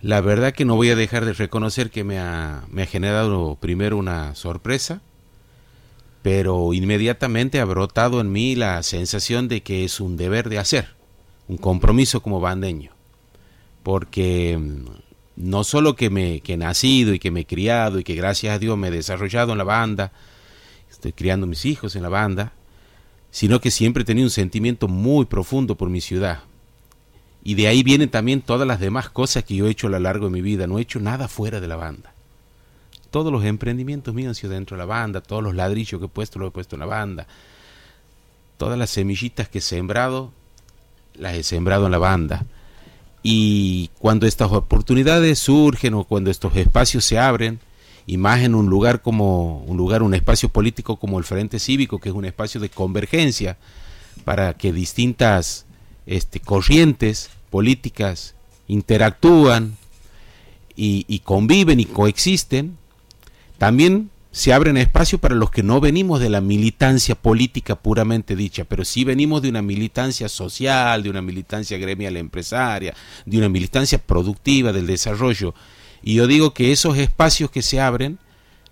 La verdad que no voy a dejar de reconocer que me ha, me ha generado primero una sorpresa, pero inmediatamente ha brotado en mí la sensación de que es un deber de hacer, un compromiso como bandeño, porque mm, no solo que, me, que he nacido y que me he criado y que gracias a Dios me he desarrollado en la banda, estoy criando mis hijos en la banda, sino que siempre he tenido un sentimiento muy profundo por mi ciudad, y de ahí vienen también todas las demás cosas que yo he hecho a lo largo de mi vida. No he hecho nada fuera de la banda. Todos los emprendimientos míos han sido dentro de la banda, todos los ladrillos que he puesto los he puesto en la banda. Todas las semillitas que he sembrado, las he sembrado en la banda. Y cuando estas oportunidades surgen o cuando estos espacios se abren, y más en un lugar como un lugar, un espacio político como el Frente Cívico, que es un espacio de convergencia para que distintas este, corrientes políticas interactúan y, conviven y coexisten, también se abren espacios para los que no venimos de la militancia política puramente dicha, pero sí venimos de una militancia social, de una militancia gremial empresaria, de una militancia productiva del desarrollo. Y yo digo que esos espacios que se abren,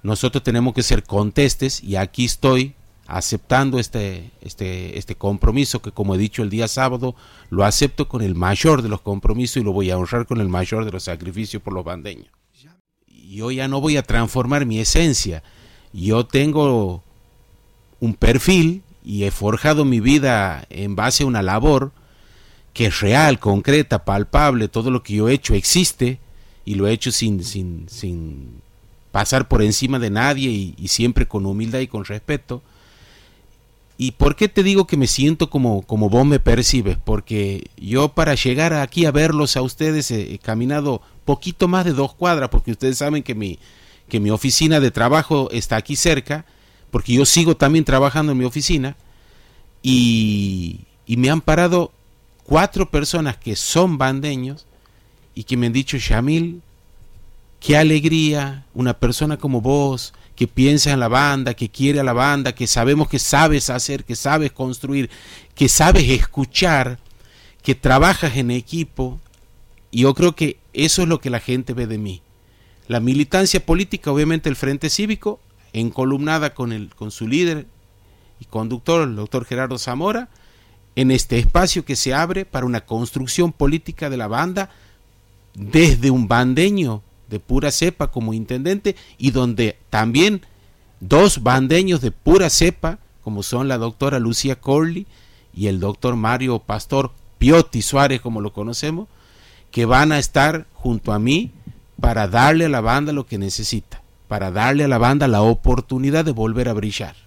nosotros tenemos que ser contestes y aquí estoy aceptando este, este, este compromiso que como he dicho el día sábado, lo acepto con el mayor de los compromisos y lo voy a honrar con el mayor de los sacrificios por los bandeños. Yo ya no voy a transformar mi esencia. Yo tengo un perfil y he forjado mi vida en base a una labor que es real, concreta, palpable, todo lo que yo he hecho existe y lo he hecho sin, sin, sin pasar por encima de nadie y siempre con humildad y con respeto ¿Y por qué te digo que me siento como, como vos me percibes? Porque yo para llegar aquí a verlos a ustedes he, caminado poquito más de dos cuadras, porque ustedes saben que mi, que mi oficina de trabajo está aquí cerca, porque yo sigo también trabajando en mi oficina, y, y me han parado cuatro personas que son bandeños y que me han dicho, Shamil, qué alegría, una persona como vos, que piensa en la banda, que quiere a la banda, que sabemos que sabes hacer, que sabes construir, que sabes escuchar, que trabajas en equipo. Y yo creo que eso es lo que la gente ve de mí. La militancia política, obviamente el Frente Cívico, encolumnada con, el, con su líder y conductor, el doctor Gerardo Zamora, en este espacio que se abre para una construcción política de la banda desde un bandeño de pura cepa como intendente y donde también dos bandeños de pura cepa, como son la doctora Lucía Corley y el doctor Mario Pastor Piotti Suárez, como lo conocemos, que van a estar junto a mí para darle a la banda lo que necesita, para darle a la banda la oportunidad de volver a brillar.